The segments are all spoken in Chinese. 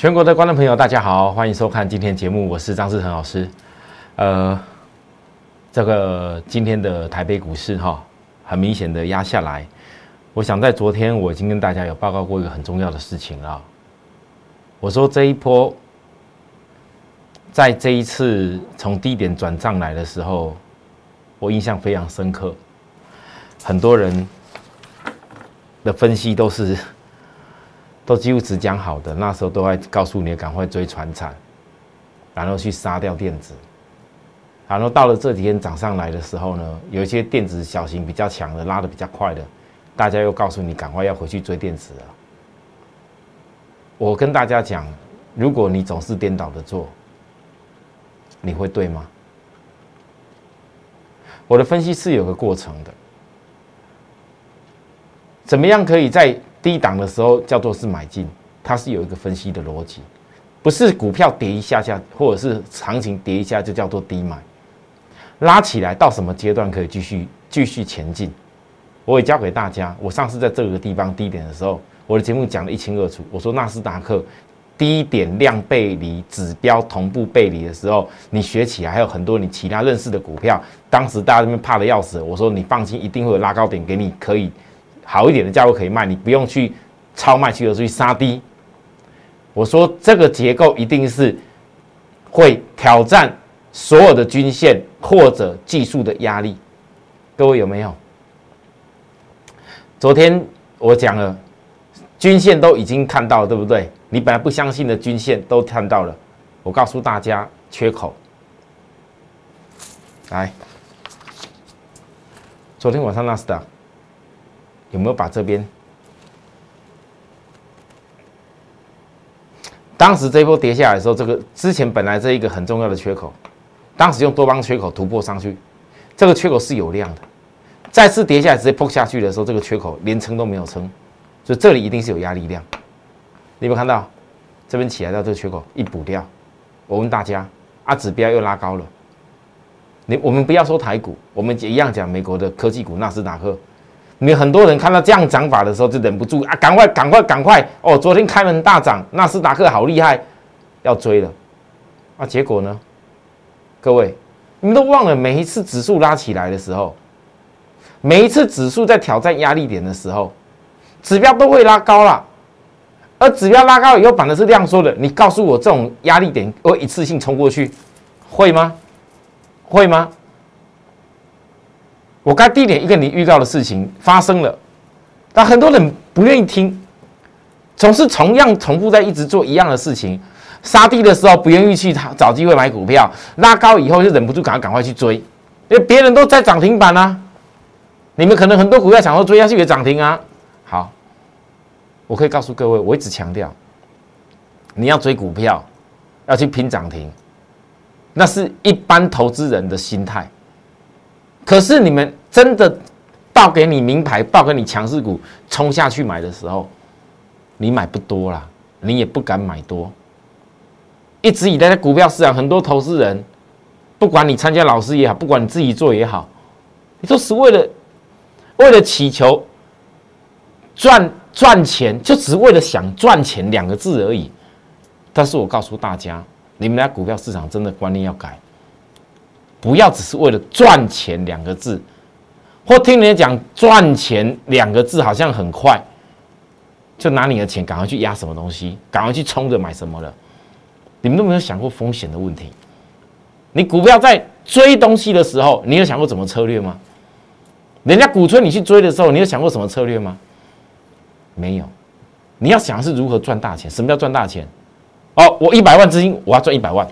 全国的观众朋友，大家好，欢迎收看今天节目，我是张志成老师。呃，这个今天的台北股市哈，很明显的压下来。我想在昨天我已经跟大家有报告过一个很重要的事情了。我说这一波，在这一次从低点转上来的时候，我印象非常深刻。很多人的分析都是。都几乎只讲好的，那时候都会告诉你赶快追船产，然后去杀掉电子，然后到了这几天涨上来的时候呢，有一些电子小型比较强的拉的比较快的，大家又告诉你赶快要回去追电子了。我跟大家讲，如果你总是颠倒的做，你会对吗？我的分析是有个过程的，怎么样可以在？低档的时候叫做是买进，它是有一个分析的逻辑，不是股票跌一下下，或者是行情跌一下就叫做低买，拉起来到什么阶段可以继续继续前进？我也教给大家，我上次在这个地方低点的时候，我的节目讲的一清二楚。我说纳斯达克低点量背离指标同步背离的时候，你学起来还有很多你其他认识的股票，当时大家这边怕的要死，我说你放心，一定会有拉高点给你，可以。好一点的价位可以卖，你不用去超卖去，而是去杀低。我说这个结构一定是会挑战所有的均线或者技术的压力。各位有没有？昨天我讲了，均线都已经看到了，对不对？你本来不相信的均线都看到了。我告诉大家，缺口。来，昨天晚上纳斯达。有没有把这边？当时这波跌下来的时候，这个之前本来这一个很重要的缺口，当时用多方缺口突破上去，这个缺口是有量的。再次跌下来直接破下去的时候，这个缺口连撑都没有撑，所以这里一定是有压力量。你有没有看到这边起来到这个缺口一补掉？我问大家，啊，指标又拉高了。你我们不要说台股，我们一样讲美国的科技股纳斯达克。你很多人看到这样涨法的时候，就忍不住啊，赶快赶快赶快哦！昨天开门大涨，纳斯达克好厉害，要追了。啊，结果呢？各位，你们都忘了，每一次指数拉起来的时候，每一次指数在挑战压力点的时候，指标都会拉高了。而指标拉高以后，反的是量缩的。你告诉我，这种压力点会一次性冲过去，会吗？会吗？我该低点一个你预告的事情发生了，但很多人不愿意听，总是同样重复在一直做一样的事情。杀低的时候不愿意去找机会买股票，拉高以后就忍不住赶快赶快去追，因为别人都在涨停板啊。你们可能很多股票想要追下去也涨停啊。好，我可以告诉各位，我一直强调，你要追股票，要去拼涨停，那是一般投资人的心态。可是你们真的报给你名牌，报给你强势股冲下去买的时候，你买不多啦，你也不敢买多。一直以来在股票市场，很多投资人，不管你参加老师也好，不管你自己做也好，你都是为了为了祈求赚赚钱，就只为了想赚钱两个字而已。但是我告诉大家，你们在股票市场真的观念要改。不要只是为了赚钱两个字，或听人家讲赚钱两个字好像很快，就拿你的钱赶快去压什么东西，赶快去冲着买什么了。你们都没有想过风险的问题。你股票在追东西的时候，你有想过怎么策略吗？人家鼓吹你去追的时候，你有想过什么策略吗？没有。你要想是如何赚大钱。什么叫赚大钱？哦，我一百万资金，我要赚一百万；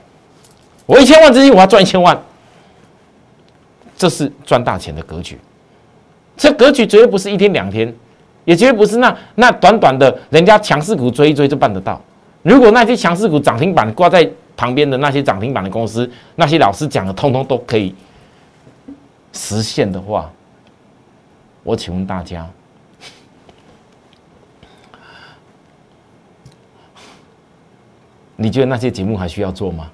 我一千万资金，我要赚一千万。这是赚大钱的格局，这格局绝对不是一天两天，也绝对不是那那短短的，人家强势股追一追就办得到。如果那些强势股涨停板挂在旁边的那些涨停板的公司，那些老师讲的通通都可以实现的话，我请问大家，你觉得那些节目还需要做吗？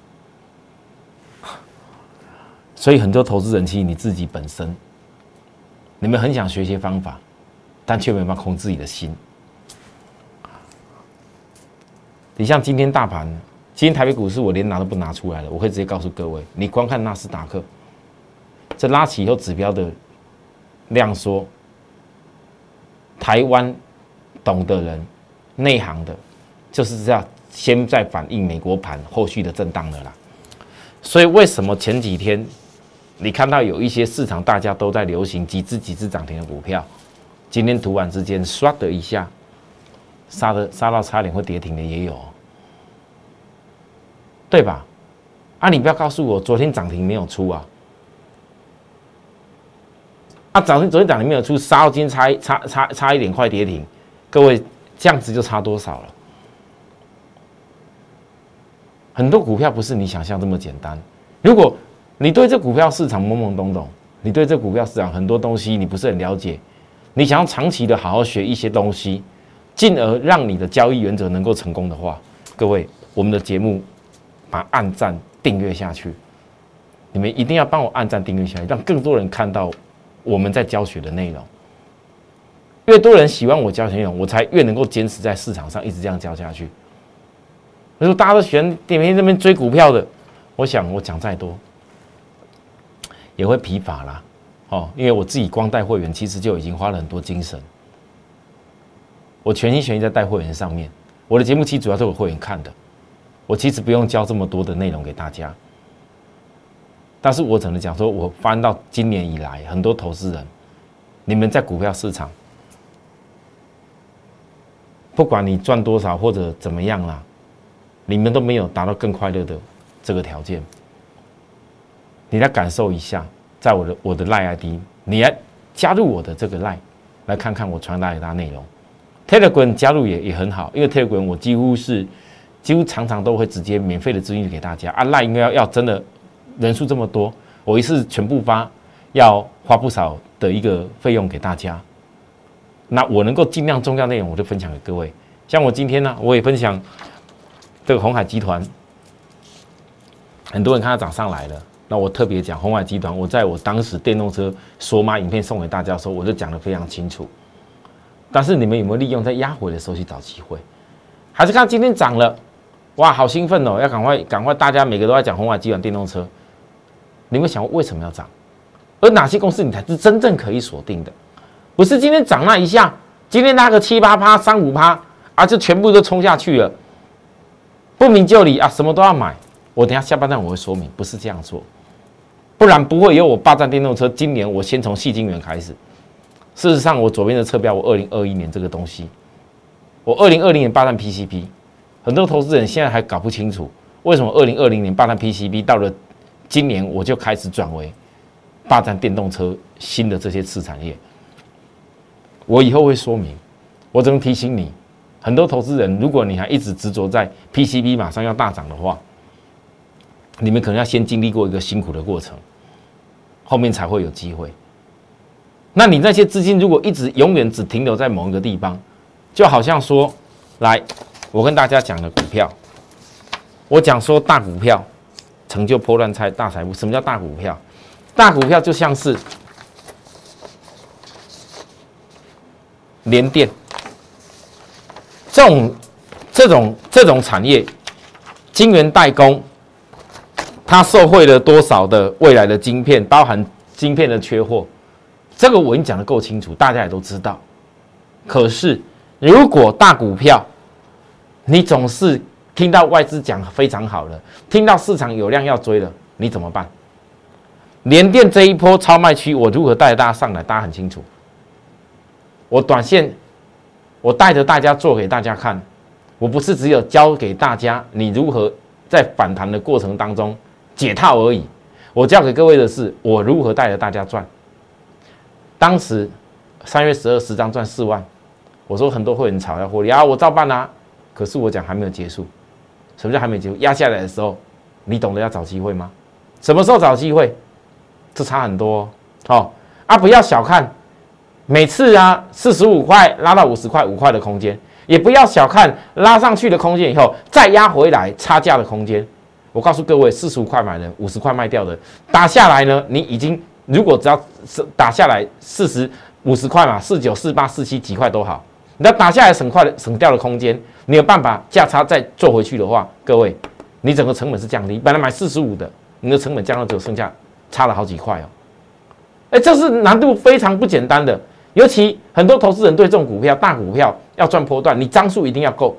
所以很多投资人其实你自己本身，你们很想学一些方法，但却没办法控制自己的心。你像今天大盘，今天台北股市我连拿都不拿出来了，我可以直接告诉各位，你光看纳斯达克，这拉起以后指标的量缩，台湾懂的人、内行的，就是这样，先在反映美国盘后续的震荡的啦。所以为什么前几天你看到有一些市场大家都在流行几只几只涨停的股票，今天突然之间唰的一下。杀的杀到差点会跌停的也有，对吧？啊，你不要告诉我昨天涨停没有出啊！啊，涨停昨天涨停没有出，杀到今天差差差差一点快跌停，各位这样子就差多少了？很多股票不是你想象这么简单。如果你对这股票市场懵懵懂懂，你对这股票市场很多东西你不是很了解，你想要长期的好好学一些东西。进而让你的交易原则能够成功的话，各位，我们的节目把按赞订阅下去，你们一定要帮我按赞订阅下去，让更多人看到我们在教学的内容。越多人喜欢我教学内容，我才越能够坚持在市场上一直这样教下去。如果大家都喜欢每天这边追股票的，我想我讲再多也会疲乏啦。哦，因为我自己光带会员，其实就已经花了很多精神。我全心全意在带会员上面，我的节目其实主要是我会员看的，我其实不用教这么多的内容给大家，但是我只能讲说，我翻到今年以来，很多投资人，你们在股票市场，不管你赚多少或者怎么样啦，你们都没有达到更快乐的这个条件，你来感受一下，在我的我的赖 ID，你来加入我的这个赖，来看看我传达给大家内容。Telegram 加入也也很好，因为 Telegram 我几乎是几乎常常都会直接免费的资讯给大家啊。赖应该要要真的人数这么多，我一次全部发要花不少的一个费用给大家。那我能够尽量重要内容我就分享给各位。像我今天呢，我也分享这个红海集团，很多人看它涨上来了，那我特别讲红海集团，我在我当时电动车索马影片送给大家的时候，我就讲的非常清楚。但是你们有没有利用在压回的时候去找机会？还是看今天涨了，哇，好兴奋哦！要赶快赶快，大家每个都在讲红海集团电动车。你们想为什么要涨？而哪些公司你才是真正可以锁定的？不是今天涨那一下，今天拉个七八趴、三五趴，啊，就全部都冲下去了，不明就里啊，什么都要买。我等下下半段我会说明，不是这样做，不然不会有我霸占电动车。今年我先从细晶圆开始。事实上，我左边的车标，我二零二一年这个东西，我二零二零年霸占 PCB，很多投资人现在还搞不清楚，为什么二零二零年霸占 PCB，到了今年我就开始转为霸占电动车新的这些次产业。我以后会说明，我只能提醒你，很多投资人，如果你还一直执着在 PCB 马上要大涨的话，你们可能要先经历过一个辛苦的过程，后面才会有机会。那你那些资金如果一直永远只停留在某一个地方，就好像说，来，我跟大家讲的股票，我讲说大股票成就破乱财大财富。什么叫大股票？大股票就像是联电这种这种这种产业，晶圆代工，它受惠了多少的未来的晶片，包含晶片的缺货。这个我已经讲的够清楚，大家也都知道。可是，如果大股票，你总是听到外资讲非常好了，听到市场有量要追了，你怎么办？联电这一波超卖区，我如何带着大家上来？大家很清楚。我短线，我带着大家做给大家看。我不是只有教给大家你如何在反弹的过程当中解套而已。我教给各位的是，我如何带着大家赚。当时三月十二十张赚四万，我说很多会员炒要获利啊，我照办啊。可是我讲还没有结束，什么叫还没结束？压下来的时候，你懂得要找机会吗？什么时候找机会？这差很多哦。啊，不要小看每次啊四十五块拉到五十块五块的空间，也不要小看拉上去的空间以后再压回来差价的空间。我告诉各位，四十五块买的，五十块卖掉的，打下来呢，你已经。如果只要是打下来四十五十块嘛，四九四八四七几块都好，你要打下来省快的省掉的空间，你有办法价差再做回去的话，各位，你整个成本是降低。本来买四十五的，你的成本降到只有剩下差了好几块哦。哎，这是难度非常不简单的，尤其很多投资人对这种股票、大股票要赚波段，你张数一定要够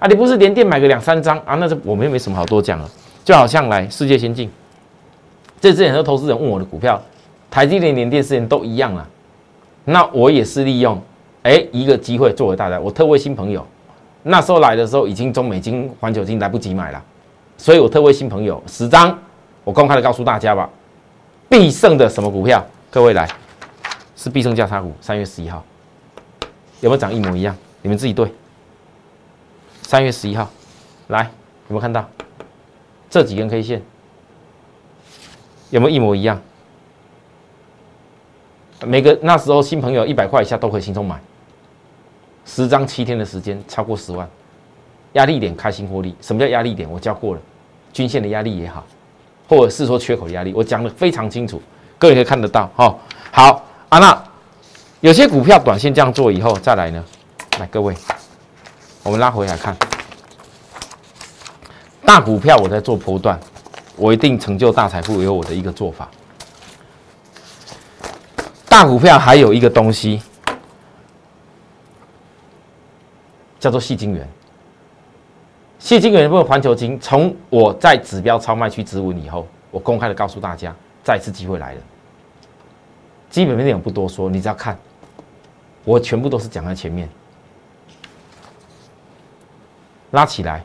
啊！你不是连电买个两三张啊？那是我们又没什么好多讲了。就好像来世界先进，这之前很多投资人问我的股票，台积电、联电、世都一样啊。那我也是利用哎一个机会作为大家，我特为新朋友，那时候来的时候已经中美金、环球金来不及买了，所以我特为新朋友十张，我公开的告诉大家吧，必胜的什么股票？各位来，是必胜价差股，三月十一号有没有涨一模一样？你们自己对。三月十一号，来有没有看到？这几根 K 线有没有一模一样？每个那时候新朋友一百块以下都可以轻松买，十张七天的时间超过十万，压力点开心获利。什么叫压力点？我教过了，均线的压力也好，或者是说缺口压力，我讲的非常清楚，各位可以看得到哈。好啊，那有些股票短线这样做以后再来呢？来，各位，我们拉回来看。大股票我在做波段，我一定成就大财富，有我的一个做法。大股票还有一个东西叫做细晶元，细晶元或环球金，从我在指标超卖区止稳以后，我公开的告诉大家，再次机会来了。基本面内容不多说，你只要看，我全部都是讲在前面，拉起来。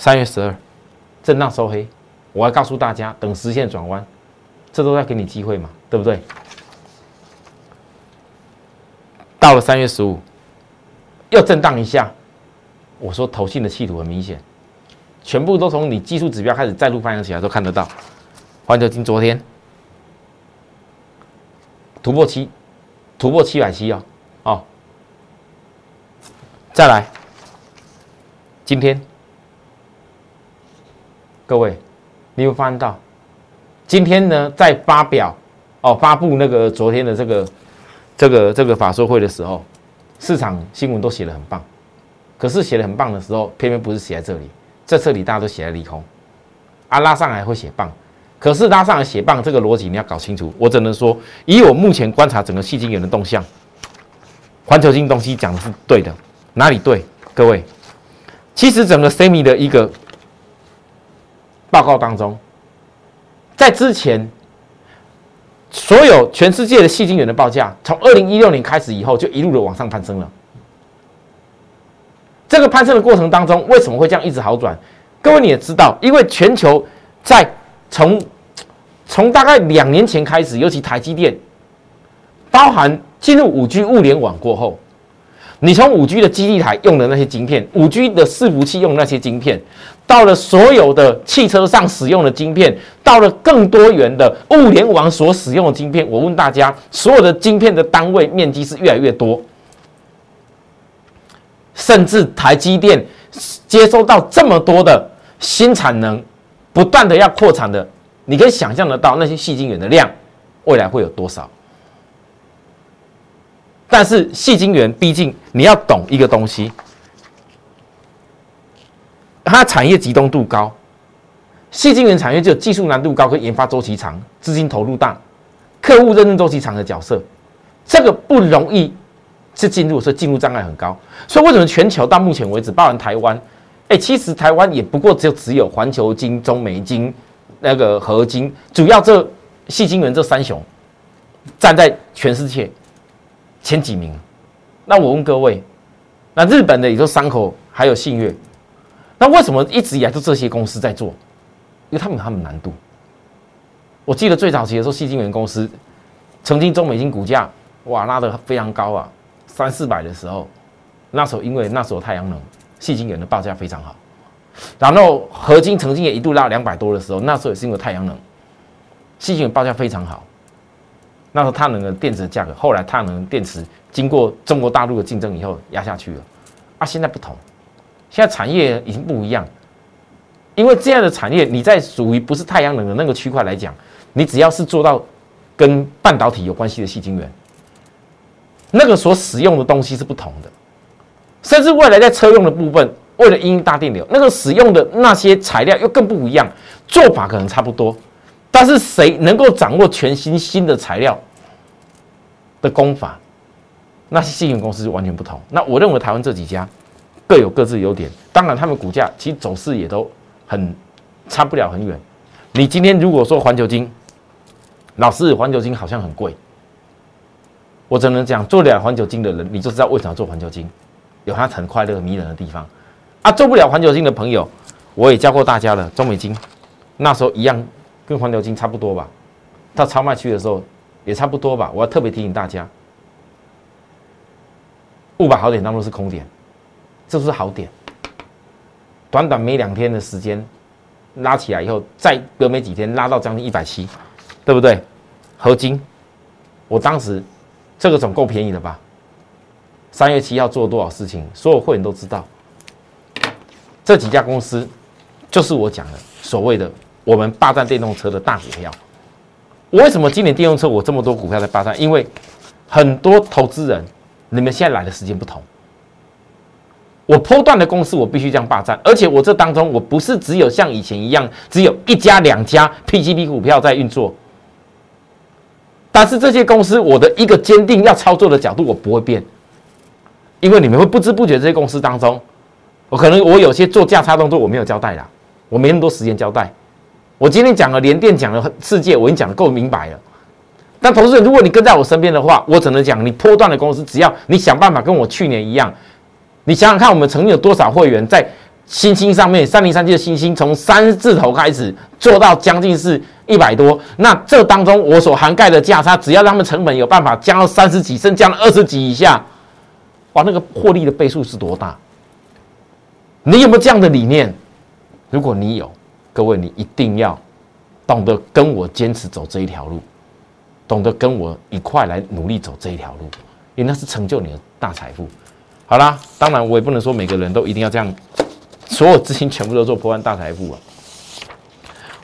三月十二，震荡收黑，我要告诉大家，等实线转弯，这都在给你机会嘛，对不对？到了三月十五，又震荡一下，我说投信的气度很明显，全部都从你技术指标开始再度翻扬起来，都看得到。环球金昨天突破七，突破七百七哦，哦，再来，今天。各位，你有发现到今天呢，在发表哦发布那个昨天的这个这个这个法说会的时候，市场新闻都写的很棒，可是写的很棒的时候，偏偏不是写在这里，在这里大家都写在利空，啊拉上来会写棒，可是拉上来写棒这个逻辑你要搞清楚，我只能说以我目前观察整个细晶元的动向，环球金东西讲的是对的，哪里对？各位，其实整个 semi 的一个。报告当中，在之前，所有全世界的细晶元的报价，从二零一六年开始以后，就一路的往上攀升了。这个攀升的过程当中，为什么会这样一直好转？各位你也知道，因为全球在从从大概两年前开始，尤其台积电，包含进入五 G 物联网过后。你从五 G 的基地台用的那些晶片，五 G 的伺服器用那些晶片，到了所有的汽车上使用的晶片，到了更多元的物联网所使用的晶片，我问大家，所有的晶片的单位面积是越来越多，甚至台积电接收到这么多的新产能，不断的要扩产的，你可以想象得到那些细晶圆的量未来会有多少？但是细晶圆毕竟你要懂一个东西，它产业集中度高，细晶圆产业就有技术难度高、跟研发周期长、资金投入大、客户认证周期长的角色，这个不容易是进入，所以进入障碍很高。所以为什么全球到目前为止，包含台湾，哎，其实台湾也不过只有只有环球金、中美金、那个合金，主要这细晶圆这三雄站在全世界。前几名，那我问各位，那日本的也就三口，还有信越，那为什么一直以来都这些公司在做？因为他们有他们难度。我记得最早期的时候，细晶圆公司曾经中美金股价哇拉得非常高啊，三四百的时候，那时候因为那时候太阳能细晶圆的报价非常好，然后合金曾经也一度拉两百多的时候，那时候也是因为太阳能细晶圆报价非常好。那时候，太阳能电池的价格，后来太阳能电池经过中国大陆的竞争以后压下去了。啊，现在不同，现在产业已经不一样。因为这样的产业，你在属于不是太阳能的那个区块来讲，你只要是做到跟半导体有关系的细晶圆，那个所使用的东西是不同的，甚至未来在车用的部分，为了因大电流，那个使用的那些材料又更不一样，做法可能差不多，但是谁能够掌握全新新的材料的功法，那些细晶公司就完全不同。那我认为台湾这几家各有各自优点，当然他们股价其实走势也都很差不了很远。你今天如果说环球金，老师环球金好像很贵，我只能讲做了环球金的人，你就知道为什么做环球金，有它很快乐迷人的地方啊。做不了环球金的朋友，我也教过大家了，中美金那时候一样，跟黄牛金差不多吧。到超卖区的时候也差不多吧。我要特别提醒大家，误把好点当做是空点，这是好点。短短没两天的时间。拉起来以后，再隔没几天拉到将近一百七，对不对？合金，我当时这个总够便宜了吧？三月七号做多少事情，所有会员都知道。这几家公司就是我讲的所谓的我们霸占电动车的大股票。我为什么今年电动车我这么多股票在霸占？因为很多投资人，你们现在来的时间不同。我波段的公司，我必须这样霸占，而且我这当中，我不是只有像以前一样，只有一家两家 PGP 股票在运作。但是这些公司，我的一个坚定要操作的角度，我不会变，因为你们会不知不觉这些公司当中，我可能我有些做价差动作我没有交代啦，我没那么多时间交代。我今天讲了联电，讲了世界，我已经讲的够明白了。但同时，如果你跟在我身边的话，我只能讲，你波段的公司，只要你想办法跟我去年一样。你想想看，我们曾经有多少会员在星星上面，三零三七的星星从三字头开始做到将近是一百多，那这当中我所涵盖的价差，只要他们成本有办法降到三十几，甚至降到二十几以下，哇，那个获利的倍数是多大？你有没有这样的理念？如果你有，各位你一定要懂得跟我坚持走这一条路，懂得跟我一块来努力走这一条路，因为那是成就你的大财富。好啦，当然我也不能说每个人都一定要这样，所有资金全部都做破万大财富啊！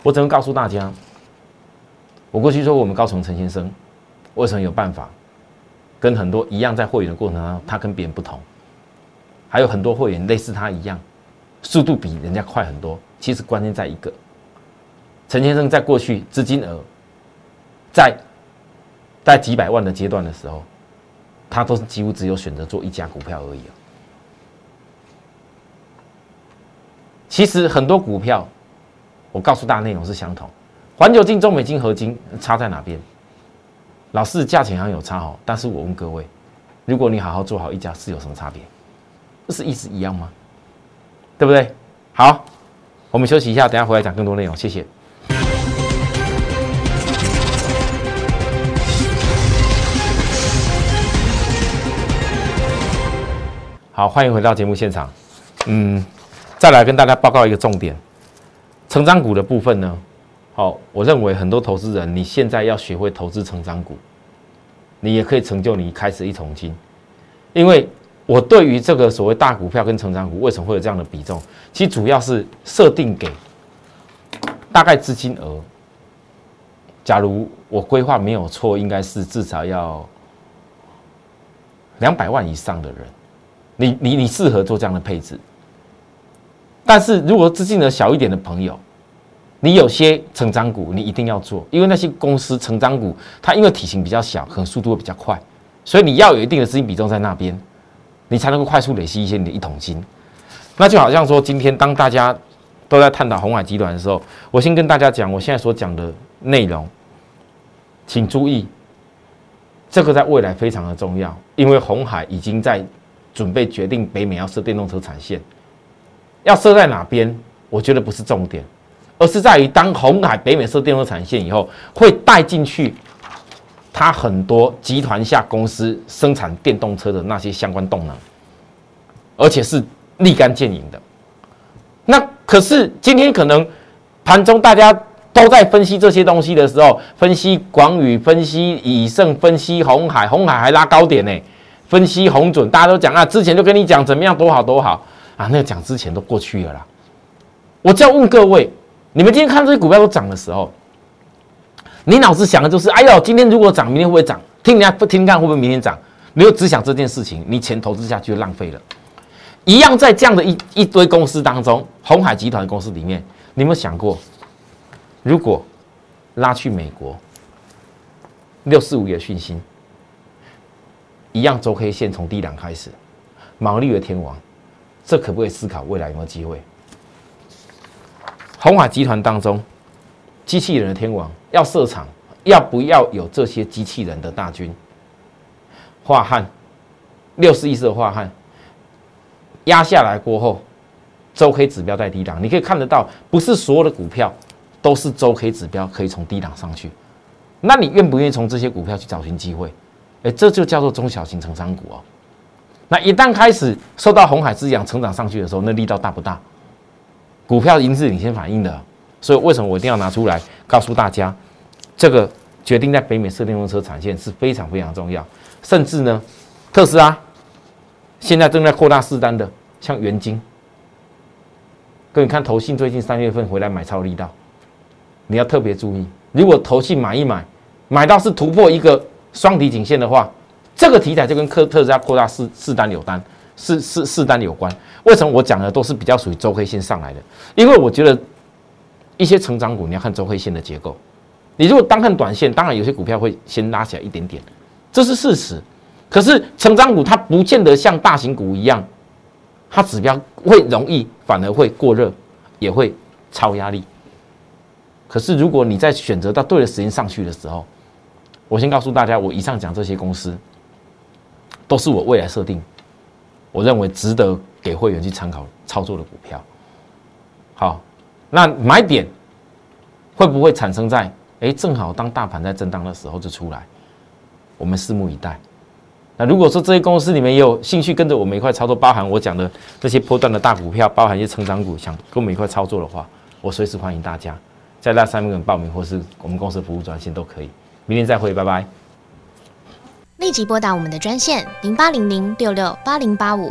我只能告诉大家，我过去说我们高层陈先生为什么有办法跟很多一样在会员的过程当中，他跟别人不同，还有很多会员类似他一样，速度比人家快很多。其实关键在一个，陈先生在过去资金额在在几百万的阶段的时候。他都是几乎只有选择做一家股票而已。其实很多股票，我告诉大家内容是相同。环球金、中美金、合金差在哪边？老是价钱好像有差哦，但是我问各位，如果你好好做好一家，是有什么差别？不是意思一样吗？对不对？好，我们休息一下，等下回来讲更多内容。谢谢。好，欢迎回到节目现场。嗯，再来跟大家报告一个重点，成长股的部分呢。好，我认为很多投资人，你现在要学会投资成长股，你也可以成就你开始一桶金。因为我对于这个所谓大股票跟成长股为什么会有这样的比重，其实主要是设定给大概资金额。假如我规划没有错，应该是至少要两百万以上的人。你你你适合做这样的配置，但是如果资金额小一点的朋友，你有些成长股你一定要做，因为那些公司成长股它因为体型比较小，可能速度会比较快，所以你要有一定的资金比重在那边，你才能够快速累积一些你的一桶金。那就好像说，今天当大家都在探讨红海集团的时候，我先跟大家讲，我现在所讲的内容，请注意，这个在未来非常的重要，因为红海已经在。准备决定北美要设电动车产线，要设在哪边？我觉得不是重点，而是在于当红海北美设电动车产线以后，会带进去它很多集团下公司生产电动车的那些相关动能，而且是立竿见影的。那可是今天可能盘中大家都在分析这些东西的时候，分析广宇，分析以盛，分析红海，红海还拉高点呢。分析红准，大家都讲啊，之前就跟你讲怎么样多好多好啊，那个讲之前都过去了啦。我就要问各位，你们今天看这些股票都涨的时候，你脑子想的就是，哎呦，今天如果涨，明天会不会涨？听人家不听看会不会明天涨？你又只想这件事情，你钱投资下去就浪费了。一样在这样的一一堆公司当中，红海集团的公司里面，你有没有想过，如果拉去美国六四五的讯息，一样周黑线从低档开始，毛利的天王，这可不可以思考未来有没有机会？红海集团当中，机器人的天王要设厂，要不要有这些机器人的大军？化汉六十亿色化汉压下来过后，周 K 指标在低档，你可以看得到，不是所有的股票都是周 K 指标可以从低档上去。那你愿不愿意从这些股票去找寻机会？哎，这就叫做中小型成长股哦。那一旦开始受到红海滋养成长上去的时候，那力道大不大？股票已经是领先反应的，所以为什么我一定要拿出来告诉大家，这个决定在北美设电动车产线是非常非常重要。甚至呢，特斯拉现在正在扩大四单的，像元晶，各位看投信最近三月份回来买超力道，你要特别注意，如果投信买一买，买到是突破一个双底颈线的话，这个题材就跟特特斯拉扩大四四单有单，四四四单有关。为什么我讲的都是比较属于周黑线上来的？因为我觉得一些成长股你要看周黑线的结构，你如果单看短线，当然有些股票会先拉起来一点点。这是事实，可是成长股它不见得像大型股一样，它指标会容易，反而会过热，也会超压力。可是如果你在选择到对的时间上去的时候，我先告诉大家，我以上讲这些公司，都是我未来设定，我认为值得给会员去参考操作的股票。好，那买点会不会产生在哎正好当大盘在震荡的时候就出来？我们拭目以待。那如果说这些公司里面也有兴趣跟着我们一块操作，包含我讲的这些波段的大股票，包含一些成长股，想跟我们一块操作的话，我随时欢迎大家在那上面报名，或是我们公司服务专线都可以。明天再会，拜拜。立即拨打我们的专线零八零零六六八零八五。